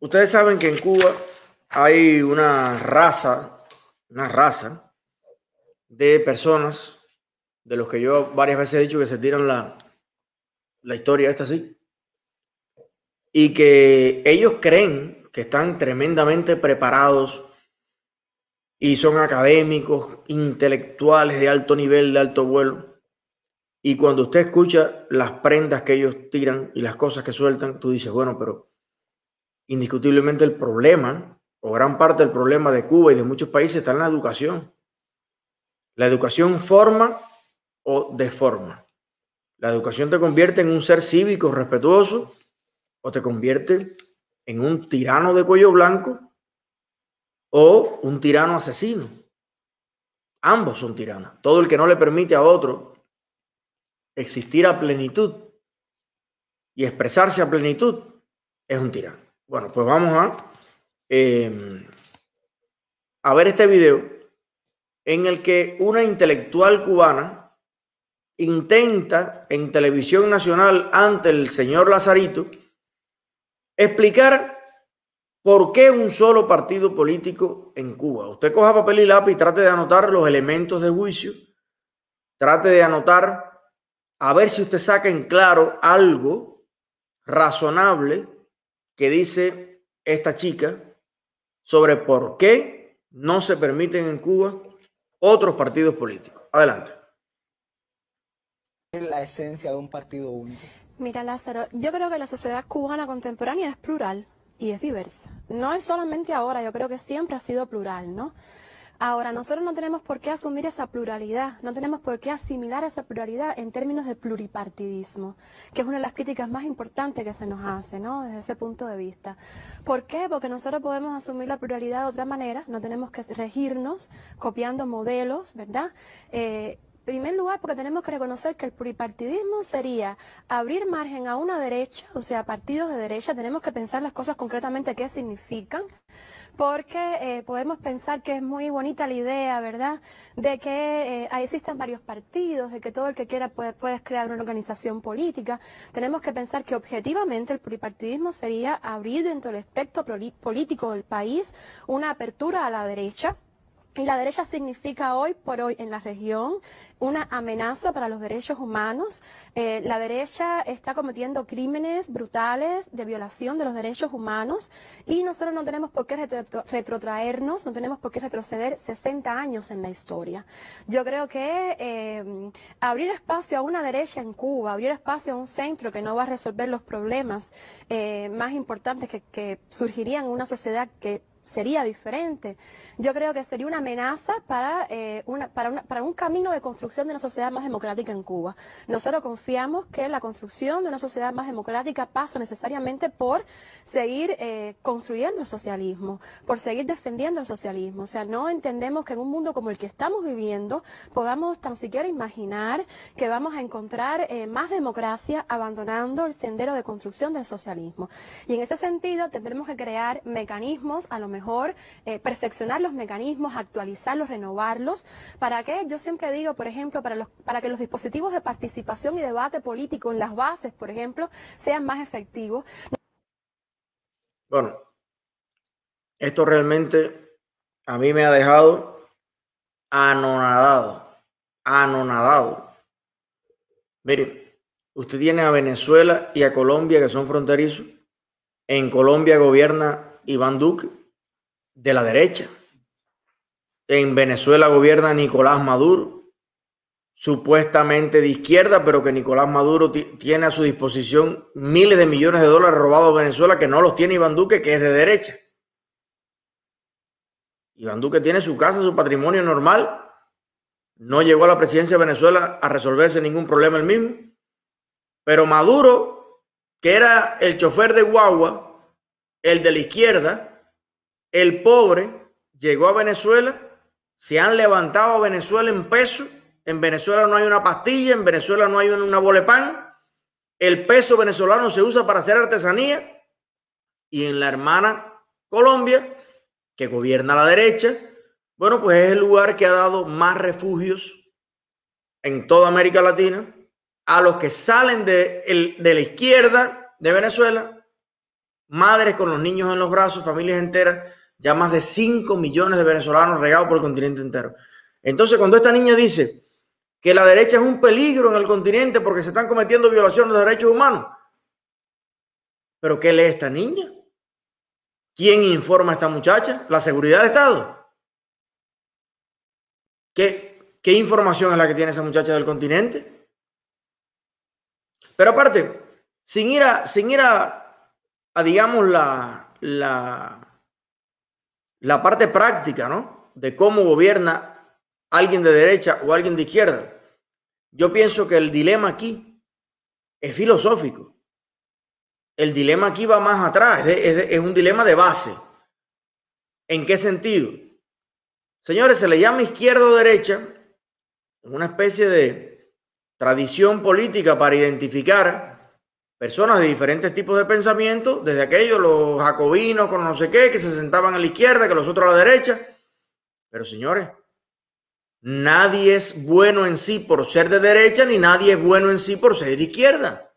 Ustedes saben que en Cuba hay una raza, una raza de personas de los que yo varias veces he dicho que se tiran la, la historia esta así, y que ellos creen que están tremendamente preparados y son académicos, intelectuales de alto nivel, de alto vuelo. Y cuando usted escucha las prendas que ellos tiran y las cosas que sueltan, tú dices, bueno, pero indiscutiblemente el problema, o gran parte del problema de Cuba y de muchos países está en la educación. La educación forma o deforma. La educación te convierte en un ser cívico, respetuoso, o te convierte en un tirano de cuello blanco o un tirano asesino. Ambos son tiranos. Todo el que no le permite a otro existir a plenitud y expresarse a plenitud es un tirano. Bueno, pues vamos a, em, a ver este video en el que una intelectual cubana intenta en televisión nacional ante el señor Lazarito explicar ¿Por qué un solo partido político en Cuba? Usted coja papel y lápiz y trate de anotar los elementos de juicio. Trate de anotar a ver si usted saca en claro algo razonable que dice esta chica sobre por qué no se permiten en Cuba otros partidos políticos. Adelante. La esencia de un partido único. Mira, Lázaro, yo creo que la sociedad cubana contemporánea es plural y es diversa. No es solamente ahora, yo creo que siempre ha sido plural, ¿no? Ahora, nosotros no tenemos por qué asumir esa pluralidad, no tenemos por qué asimilar esa pluralidad en términos de pluripartidismo, que es una de las críticas más importantes que se nos hace, ¿no? Desde ese punto de vista. ¿Por qué? Porque nosotros podemos asumir la pluralidad de otra manera, no tenemos que regirnos copiando modelos, ¿verdad? Eh, primer lugar, porque tenemos que reconocer que el pluripartidismo sería abrir margen a una derecha, o sea, partidos de derecha, tenemos que pensar las cosas concretamente qué significan, porque eh, podemos pensar que es muy bonita la idea, ¿verdad?, de que eh, existen varios partidos, de que todo el que quiera puede, puede crear una organización política. Tenemos que pensar que objetivamente el pluripartidismo sería abrir dentro del espectro político del país una apertura a la derecha, y la derecha significa hoy por hoy en la región una amenaza para los derechos humanos. Eh, la derecha está cometiendo crímenes brutales de violación de los derechos humanos y nosotros no tenemos por qué retrotraernos, no tenemos por qué retroceder 60 años en la historia. Yo creo que eh, abrir espacio a una derecha en Cuba, abrir espacio a un centro que no va a resolver los problemas eh, más importantes que, que surgirían en una sociedad que sería diferente. Yo creo que sería una amenaza para, eh, para, un camino de construcción de una sociedad más democrática en Cuba. Nosotros confiamos que la construcción de una sociedad más democrática pasa necesariamente por seguir eh, construyendo el socialismo, por seguir defendiendo el socialismo. O sea, no entendemos que en un mundo como el que estamos viviendo podamos tan siquiera imaginar que vamos a encontrar eh, más democracia abandonando el sendero de construcción del socialismo. Y en ese sentido tendremos que crear mecanismos a lo mejor mejor eh, perfeccionar los mecanismos, actualizarlos, renovarlos. ¿Para qué? Yo siempre digo, por ejemplo, para, los, para que los dispositivos de participación y debate político en las bases, por ejemplo, sean más efectivos. Bueno, esto realmente a mí me ha dejado anonadado, anonadado. Mire, usted tiene a Venezuela y a Colombia que son fronterizos. En Colombia gobierna Iván Duque de la derecha. En Venezuela gobierna Nicolás Maduro, supuestamente de izquierda, pero que Nicolás Maduro tiene a su disposición miles de millones de dólares robados a Venezuela que no los tiene Iván Duque, que es de derecha. Iván Duque tiene su casa, su patrimonio normal. No llegó a la presidencia de Venezuela a resolverse ningún problema el mismo. Pero Maduro, que era el chofer de guagua, el de la izquierda, el pobre llegó a Venezuela, se han levantado a Venezuela en peso. En Venezuela no hay una pastilla, en Venezuela no hay una pan. El peso venezolano se usa para hacer artesanía. Y en la hermana Colombia, que gobierna la derecha, bueno, pues es el lugar que ha dado más refugios en toda América Latina a los que salen de, de la izquierda de Venezuela madres con los niños en los brazos, familias enteras, ya más de 5 millones de venezolanos regados por el continente entero. Entonces, cuando esta niña dice que la derecha es un peligro en el continente porque se están cometiendo violaciones de derechos humanos, ¿pero qué lee esta niña? ¿Quién informa a esta muchacha? ¿La seguridad del Estado? ¿Qué, qué información es la que tiene esa muchacha del continente? Pero aparte, sin ir a, sin a digamos, la, la, la parte práctica, ¿no? De cómo gobierna alguien de derecha o alguien de izquierda. Yo pienso que el dilema aquí es filosófico. El dilema aquí va más atrás, es, un dilema de base. ¿En qué sentido? Señores, se le llama izquierda o derecha, una especie de tradición política para identificar personas de diferentes tipos de pensamiento, desde aquellos, los jacobinos con no sé qué, que se sentaban a la izquierda, que los otros a la derecha. Pero señores, nadie es bueno en sí por ser de derecha, ni nadie es bueno en sí por ser de izquierda.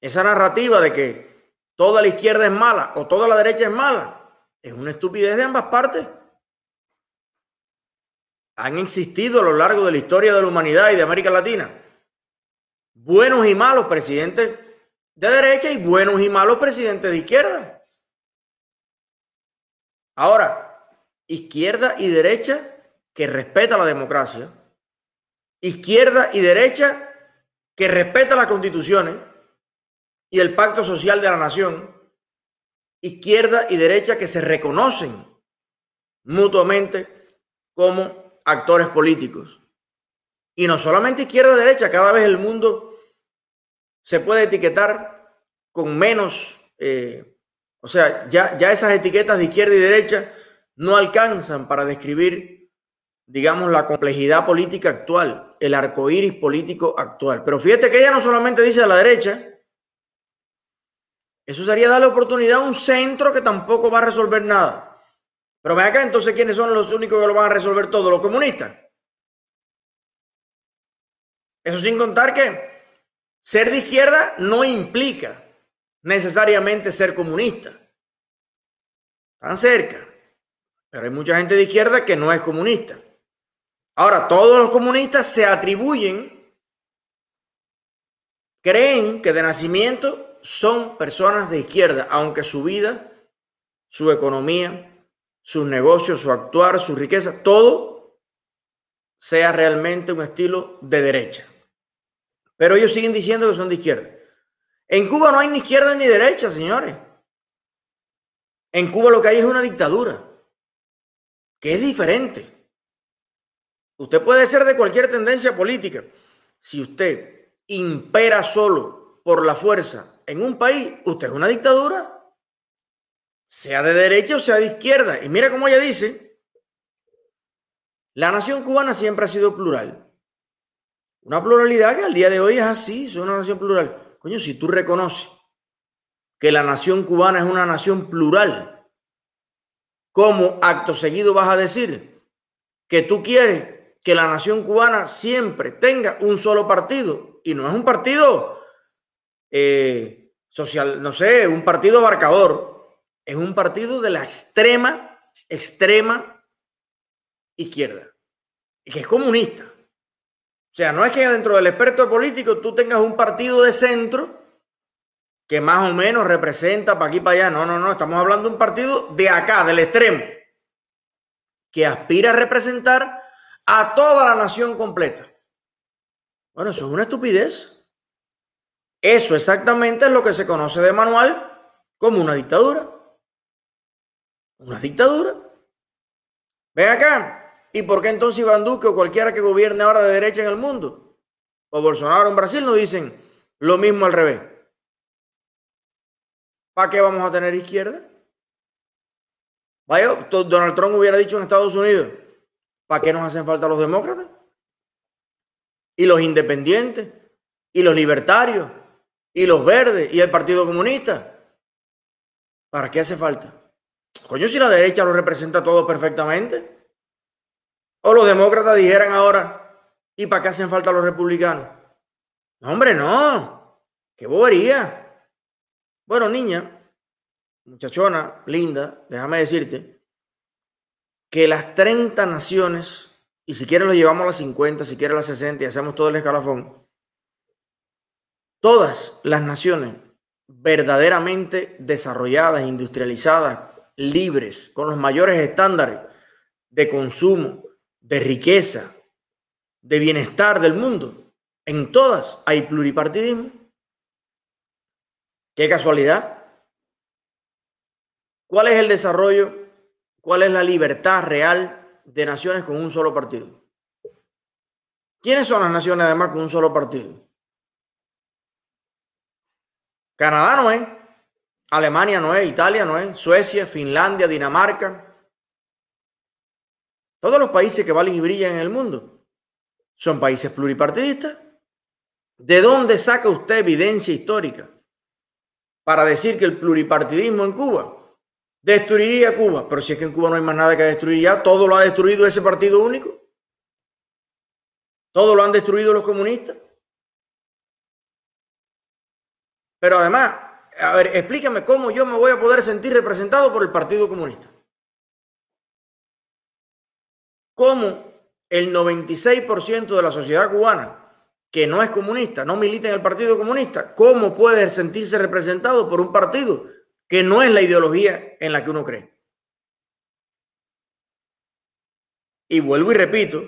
Esa narrativa de que toda la izquierda es mala o toda la derecha es mala es una estupidez de ambas partes. Han existido a lo largo de la historia de la humanidad y de América Latina buenos y malos presidentes de derecha y buenos y malos presidentes de izquierda. Ahora, izquierda y derecha que respeta la democracia, izquierda y derecha que respeta las constituciones, y el pacto social de la nación, izquierda y derecha que se reconocen mutuamente como actores políticos. Y no solamente izquierda y derecha, cada vez el mundo se puede etiquetar con menos, eh, o sea, ya, ya esas etiquetas de izquierda y derecha no alcanzan para describir, digamos, la complejidad política actual, el arcoíris político actual. Pero fíjate que ella no solamente dice a la derecha, eso sería darle oportunidad a un centro que tampoco va a resolver nada. Pero ven acá, entonces, ¿quiénes son los únicos que lo van a resolver todo? Los comunistas. Eso sin contar que ser de izquierda no implica necesariamente ser comunista. Están cerca. Pero hay mucha gente de izquierda que no es comunista. Ahora, todos los comunistas se atribuyen, creen que de nacimiento son personas de izquierda, aunque su vida, su economía, sus negocios, su actuar, su riqueza, todo sea realmente un estilo de derecha. Pero ellos siguen diciendo que son de izquierda. En Cuba no hay ni izquierda ni derecha, señores. En Cuba lo que hay es una dictadura, que es diferente. Usted puede ser de cualquier tendencia política. Si usted impera solo por la fuerza en un país, usted es una dictadura, sea de derecha o sea de izquierda. Y mira cómo ella dice, la nación cubana siempre ha sido plural. Una pluralidad que al día de hoy es así, es una nación plural. Coño, si tú reconoces que la nación cubana es una nación plural, ¿cómo acto seguido vas a decir que tú quieres que la nación cubana siempre tenga un solo partido? Y no es un partido eh, social, no sé, un partido abarcador, es un partido de la extrema, extrema izquierda, que es comunista. Sea, no es que dentro del experto político tú tengas un partido de centro que más o menos representa para aquí para allá. No, no, no, estamos hablando de un partido de acá, del extremo, que aspira a representar a toda la nación completa. Bueno, eso es una estupidez. Eso exactamente es lo que se conoce de manual como una dictadura. Una dictadura. Ven acá. ¿Y por qué entonces Iván Duque o cualquiera que gobierne ahora de derecha en el mundo? O Bolsonaro en Brasil no dicen lo mismo al revés. ¿Para qué vamos a tener izquierda? Vaya, Donald Trump hubiera dicho en Estados Unidos, ¿para qué nos hacen falta los demócratas? Y los independientes, y los libertarios, y los verdes y el Partido Comunista. ¿Para qué hace falta? Coño, si la derecha lo representa todo perfectamente. O los demócratas dijeran ahora, ¿y para qué hacen falta los republicanos? No, hombre, no. Qué bobería. Bueno, niña, muchachona, linda, déjame decirte que las 30 naciones, y si quieres lo llevamos a las 50, si quieres a las 60 y hacemos todo el escalafón, todas las naciones verdaderamente desarrolladas, industrializadas, libres, con los mayores estándares de consumo, de riqueza, de bienestar del mundo, en todas hay pluripartidismo. Qué casualidad. ¿Cuál es el desarrollo? ¿Cuál es la libertad real de naciones con un solo partido? ¿Quiénes son las naciones además con un solo partido? Canadá no es, Alemania no es, Italia no es, Suecia, Finlandia, Dinamarca. Todos los países que valen y brillan en el mundo son países pluripartidistas. ¿De dónde saca usted evidencia histórica para decir que el pluripartidismo en Cuba destruiría Cuba? Pero si es que en Cuba no hay más nada que destruir ya, todo lo ha destruido ese partido único. Todo lo han destruido los comunistas. Pero además, a ver, explícame cómo yo me voy a poder sentir representado por el Partido Comunista. ¿Cómo el 96% de la sociedad cubana que no es comunista, no milita en el Partido Comunista, ¿cómo puede sentirse representado por un partido que no es la ideología en la que uno cree? Y vuelvo y repito,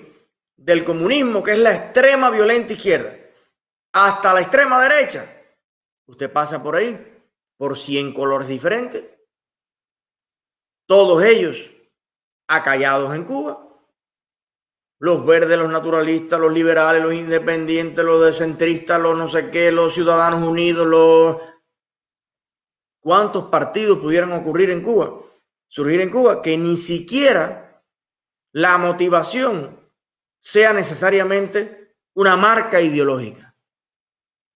del comunismo, que es la extrema violenta izquierda, hasta la extrema derecha, usted pasa por ahí, por 100 colores diferentes, todos ellos acallados en Cuba, los verdes, los naturalistas, los liberales, los independientes, los decentristas, los no sé qué, los ciudadanos unidos, los... ¿Cuántos partidos pudieran ocurrir en Cuba? Surgir en Cuba que ni siquiera la motivación sea necesariamente una marca ideológica.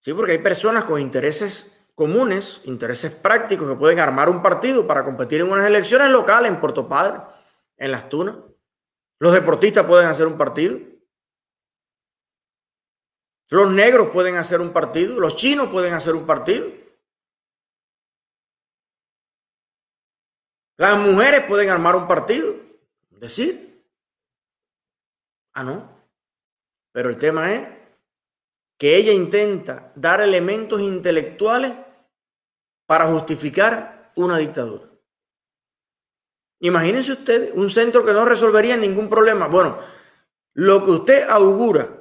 Sí, porque hay personas con intereses comunes, intereses prácticos que pueden armar un partido para competir en unas elecciones locales en Puerto Padre, en Las Tunas. Los deportistas pueden hacer un partido. Los negros pueden hacer un partido. Los chinos pueden hacer un partido. Las mujeres pueden armar un partido. Decir. Ah, no. Pero el tema es que ella intenta dar elementos intelectuales para justificar una dictadura. Imagínense ustedes un centro que no resolvería ningún problema. Bueno, lo que usted augura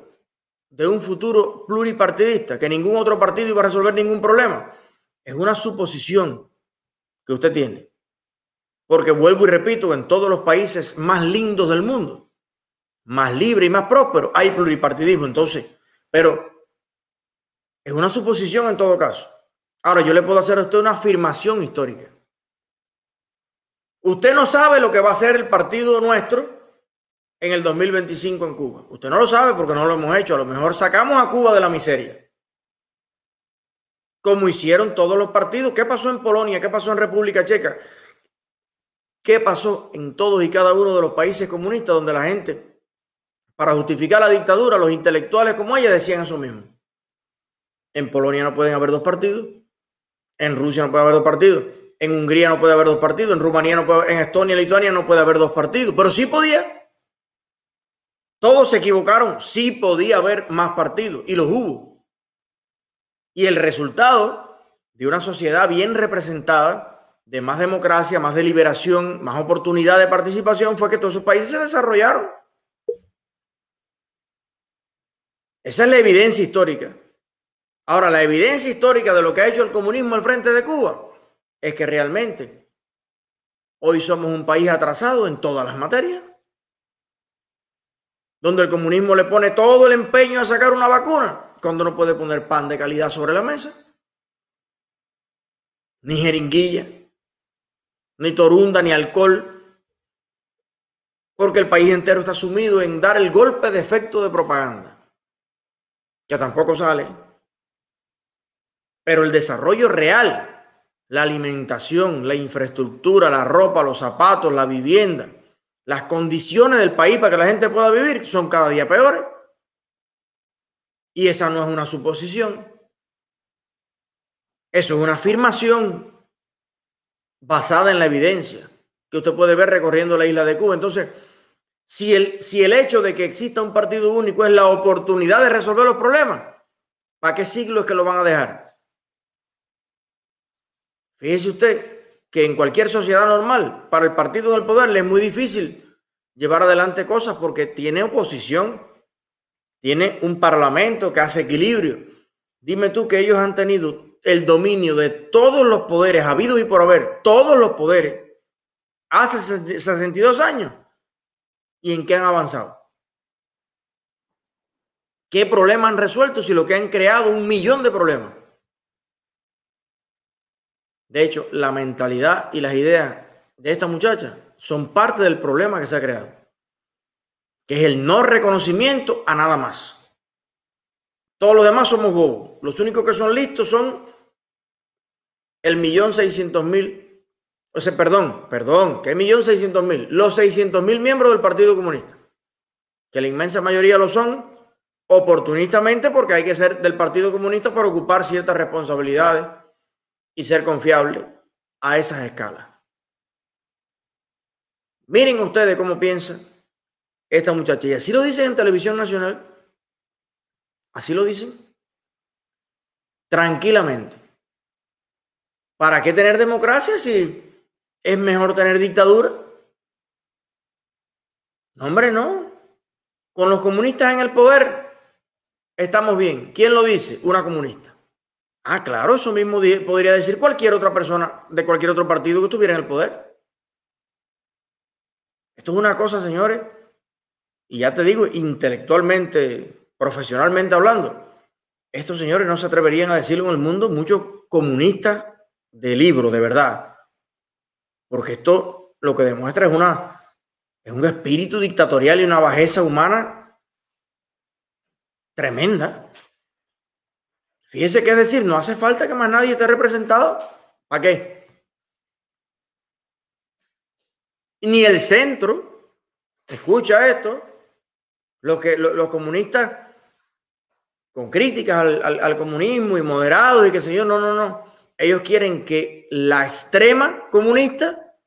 de un futuro pluripartidista, que ningún otro partido iba a resolver ningún problema, es una suposición que usted tiene. Porque vuelvo y repito, en todos los países más lindos del mundo, más libre y más próspero, hay pluripartidismo. Entonces, pero es una suposición en todo caso. Ahora, yo le puedo hacer a usted una afirmación histórica. Usted no sabe lo que va a ser el partido nuestro en el 2025 en Cuba. Usted no lo sabe porque no lo hemos hecho. A lo mejor sacamos a Cuba de la miseria. Como hicieron todos los partidos. ¿Qué pasó en Polonia? ¿Qué pasó en República Checa? ¿Qué pasó en todos y cada uno de los países comunistas donde la gente, para justificar la dictadura, los intelectuales como ella decían eso mismo? En Polonia no pueden haber dos partidos. En Rusia no puede haber dos partidos. En Hungría no puede haber dos partidos. En Rumanía no puede, en Estonia Lituania no puede haber dos partidos. Pero sí podía. Todos se equivocaron. Sí podía haber más partidos. Y los hubo. Y el resultado de una sociedad bien representada, de más democracia, más deliberación, más oportunidad de participación, fue que todos esos países se desarrollaron. Esa es la evidencia histórica. Ahora, la evidencia histórica de lo que ha hecho el comunismo al frente de Cuba es que realmente hoy somos un país atrasado en todas las materias, donde el comunismo le pone todo el empeño a sacar una vacuna cuando no puede poner pan de calidad sobre la mesa, ni jeringuilla, ni torunda, ni alcohol, porque el país entero está sumido en dar el golpe de efecto de propaganda, que tampoco sale. Pero el desarrollo real, la alimentación, la infraestructura, la ropa, los zapatos, la vivienda, las condiciones del país para que la gente pueda vivir son cada día peores. Y esa no es una suposición. Eso es una afirmación basada en la evidencia que usted puede ver recorriendo la isla de Cuba. Entonces, si el, si el hecho de que exista un partido único es la oportunidad de resolver los problemas, ¿para qué siglo es que lo van a dejar? Fíjese usted que en cualquier sociedad normal, para el partido en el poder le es muy difícil llevar adelante cosas porque tiene oposición, tiene un parlamento que hace equilibrio. Dime tú que ellos han tenido el dominio de todos los poderes habidos y por haber, todos los poderes, hace 62 años. ¿Y en qué han avanzado? ¿Qué problemas han resuelto si lo que han creado un millón de problemas? De hecho, la mentalidad y las ideas de esta muchacha son parte del problema que se ha creado, que es el no reconocimiento a nada más. Todos los demás somos bobos. Los únicos que son listos son el millón seiscientos mil, o sea, perdón, perdón, que millón seiscientos mil, los seiscientos mil miembros del Partido Comunista, que la inmensa mayoría lo son oportunistamente porque hay que ser del Partido Comunista para ocupar ciertas responsabilidades y ser confiable a esas escalas. Miren ustedes cómo piensa esta muchacha. Y así lo dicen en televisión nacional. Así lo dicen. Tranquilamente. ¿Para qué tener democracia si es mejor tener dictadura? No, hombre, no. Con los comunistas en el poder estamos bien. ¿Quién lo dice? Una comunista. Ah, claro, eso mismo podría decir cualquier otra persona de cualquier otro partido que estuviera en el poder. Esto es una cosa, señores, y ya te digo, intelectualmente, profesionalmente hablando, estos señores no se atreverían a decirlo en el mundo, muchos comunistas de libro, de verdad. Porque esto lo que demuestra es una es un espíritu dictatorial y una bajeza humana tremenda. Fíjese que es decir, no hace falta que más nadie esté representado. ¿Para qué? Ni el centro, escucha esto, los, que, los, comunistas con críticas al, al, comunismo y moderados y que sé yo, no, no, no. Ellos quieren que la extrema comunista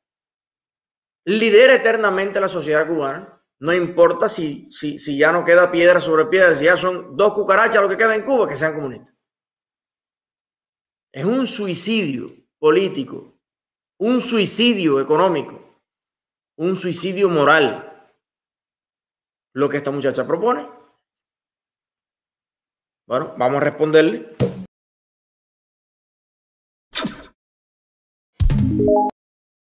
lidere eternamente la sociedad cubana. No importa si, si, si ya no queda piedra sobre piedra, si ya son dos cucarachas lo que queda en Cuba, que sean comunistas. Es un suicidio político, un suicidio económico, un suicidio moral. Lo que esta muchacha propone. Bueno, vamos a responderle.